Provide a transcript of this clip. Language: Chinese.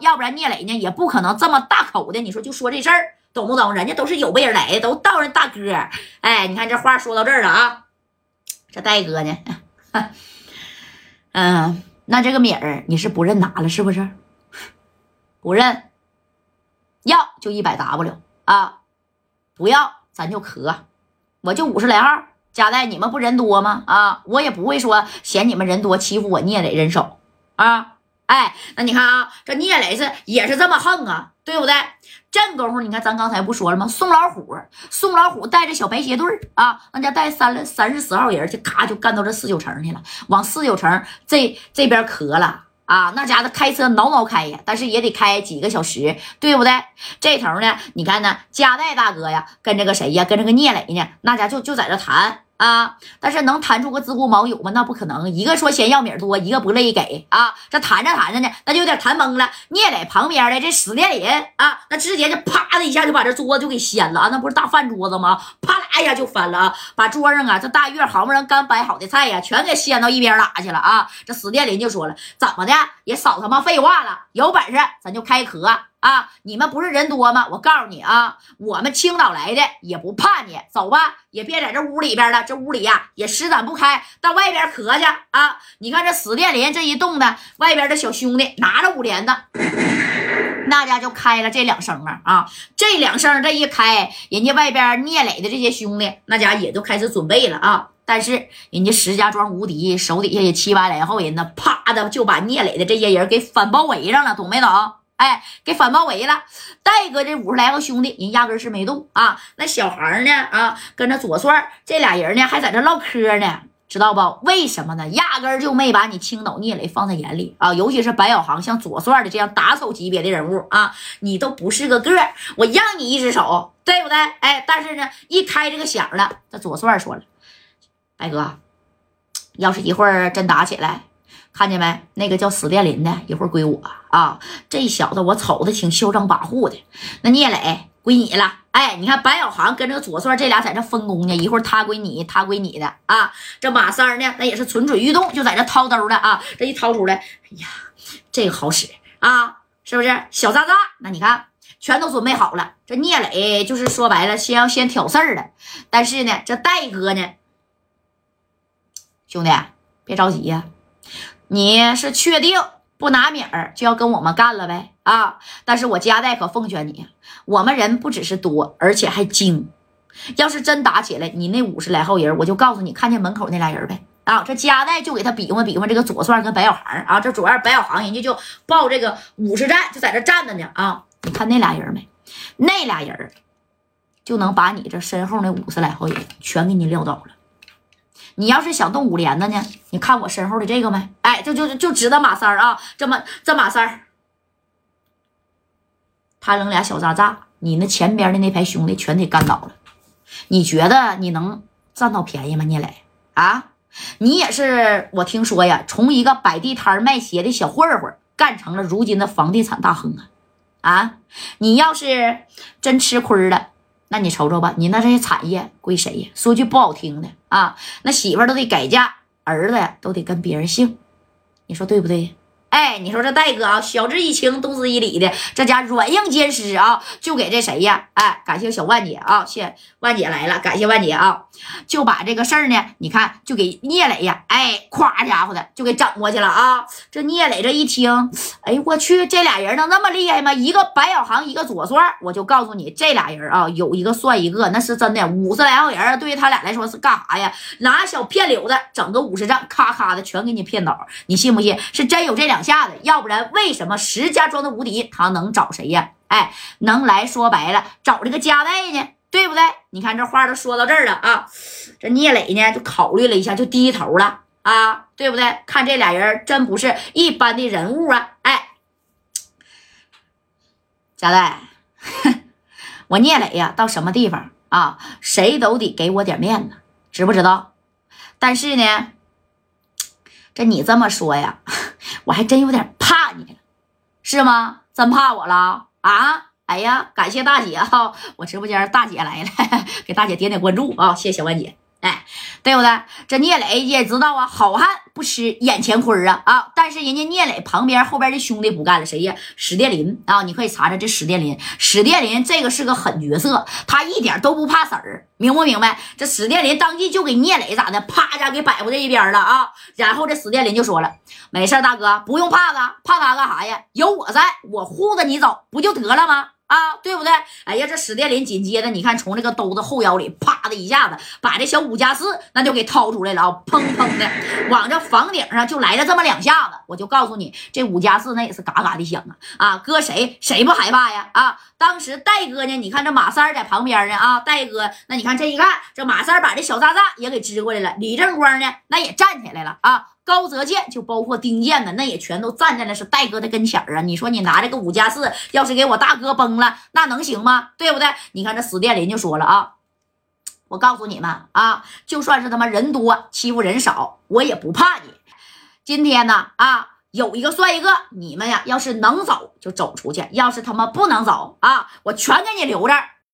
要不然聂磊呢也不可能这么大口的，你说就说这事儿，懂不懂？人家都是有备而来的，都道人大哥。哎，你看这话说到这儿了啊，这戴哥呢，嗯，那这个米儿你是不认拿了是不是？不认，要就一百 W 啊，不要咱就磕，我就五十来号。加代，你们不人多吗？啊，我也不会说嫌你们人多欺负我聂磊人少啊。哎，那你看啊，这聂磊是也是这么横啊，对不对？这功夫，你看咱刚才不说了吗？宋老虎，宋老虎带着小白鞋队啊，那家带三了三十四号人，就咔就干到这四九城去了，往四九城这这边磕了。啊，那家伙开车挠挠开呀，但是也得开几个小时，对不对？这头呢，你看呢，加代大哥呀，跟这个谁呀，跟这个聂磊呢，那家就就在这谈。啊！但是能谈出个自顾茅友吗？那不可能。一个说嫌要米多，一个不乐意给啊。这谈着谈着呢，那就有点谈懵了。聂磊旁边的这史殿林啊，那直接就啪的一下就把这桌子就给掀了啊！那不是大饭桌子吗？啪啦一下就翻了！把桌上啊这大月好不容易刚摆好的菜呀，全给掀到一边拉去了啊！这史殿林就说了：“怎么的？也少他妈废话了，有本事咱就开壳。”啊！你们不是人多吗？我告诉你啊，我们青岛来的也不怕你，走吧，也别在这屋里边了。这屋里呀也施展不开，到外边壳去啊！你看这死电林这一动的，外边的小兄弟拿着五连子，那家就开了这两声啊啊！这两声这一开，人家外边聂磊的这些兄弟，那家也都开始准备了啊。但是人家石家庄无敌，手底下也七八来号人呢，啪的就把聂磊的这些人给反包围上了，懂没懂？哎，给反包围了。戴哥这五十来个兄弟，人压根是没动啊。那小孩呢？啊，跟着左帅这俩人呢，还在这唠嗑呢，知道不？为什么呢？压根就没把你青岛聂磊放在眼里啊。尤其是白小航，像左帅的这样打手级别的人物啊，你都不是个个我让你一只手，对不对？哎，但是呢，一开这个响了，这左帅说了，白哥，要是一会儿真打起来。看见没？那个叫史殿林的，一会儿归我啊！这小子我瞅着挺嚣张跋扈的。那聂磊归你了。哎，你看白小航跟这个左帅这俩在这分工呢，一会儿他归你，他归你的啊。这马三呢，那也是蠢蠢欲动，就在这掏兜了啊。这一掏出来，哎呀，这个好使啊，是不是？小渣渣，那你看全都准备好了。这聂磊就是说白了，先要先挑事儿了。但是呢，这戴哥呢，兄弟别着急呀。你是确定不拿米儿就要跟我们干了呗？啊！但是我加代可奉劝你，我们人不只是多，而且还精。要是真打起来，你那五十来号人，我就告诉你，看见门口那俩人呗？啊！这加代就给他比划比划，这个左帅跟白小航啊，这左二白小航，人家就报这个五十站，就在这站着呢啊！你看那俩人没？那俩人就能把你这身后那五十来号人全给你撂倒了。你要是想动五连的呢？你看我身后的这个没？哎，就就就知道马三儿啊，这么这马三儿，他扔俩小渣渣，你那前边的那排兄弟全得干倒了。你觉得你能占到便宜吗？聂磊啊，你也是我听说呀，从一个摆地摊卖鞋的小混混干成了如今的房地产大亨啊啊！你要是真吃亏了。那你瞅瞅吧，你那这些产业归谁呀？说句不好听的啊，那媳妇都得改嫁，儿子呀都得跟别人姓，你说对不对？哎，你说这戴哥啊，晓之以情，动之以理的，这家软硬兼施啊，就给这谁呀？哎，感谢小万姐啊，谢万姐来了，感谢万姐啊，就把这个事儿呢，你看就给聂磊呀，哎，夸家伙的就给整过去了啊。这聂磊这一听，哎我去，这俩人能那么厉害吗？一个白小航，一个左帅，我就告诉你，这俩人啊，有一个算一个，那是真的，五十来号人对于他俩来说是干啥呀？拿小骗柳子整个五十战，咔咔的全给你骗倒，你信不信？是真有这两。两下的，要不然为什么石家庄的无敌他能找谁呀？哎，能来说白了找这个加代呢，对不对？你看这话都说到这儿了啊，这聂磊呢就考虑了一下，就低头了啊，对不对？看这俩人真不是一般的人物啊！哎，加代，我聂磊呀，到什么地方啊，谁都得给我点面子，知不知道？但是呢，这你这么说呀？我还真有点怕你了，是吗？真怕我了啊？哎呀，感谢大姐哈，我直播间大姐来了，给大姐点点关注啊！谢谢小万姐。哎，对不对？这聂磊也知道啊，好汉不吃眼前亏啊啊！但是人家聂磊旁边后边的兄弟不干了，谁呀？史殿林啊！你可以查查这史殿林，史殿林这个是个狠角色，他一点都不怕死儿，明不明白？这史殿林当即就给聂磊咋的，啪一下给摆过这一边了啊！然后这史殿林就说了：“没事大哥，不用怕他，怕他干啥呀？有我在，我护着你走，不就得了吗？”啊，对不对？哎呀，这史殿林紧接着，你看从这个兜子后腰里啪的一下子，把这小五加四那就给掏出来了啊，砰砰的往这房顶上就来了这么两下子。我就告诉你，这五加四那也是嘎嘎的响啊！啊，搁谁谁不害怕呀？啊，当时戴哥呢，你看这马三在旁边呢啊，戴哥那你看这一看，这马三把这小炸弹也给支过来了，李正光呢那也站起来了啊。高泽健就包括丁健呢，那也全都站在了是戴哥的跟前儿啊！你说你拿这个五加四，要是给我大哥崩了，那能行吗？对不对？你看这史殿林就说了啊，我告诉你们啊，就算是他妈人多欺负人少，我也不怕你。今天呢啊，有一个算一个，你们呀，要是能走就走出去，要是他妈不能走啊，我全给你留着。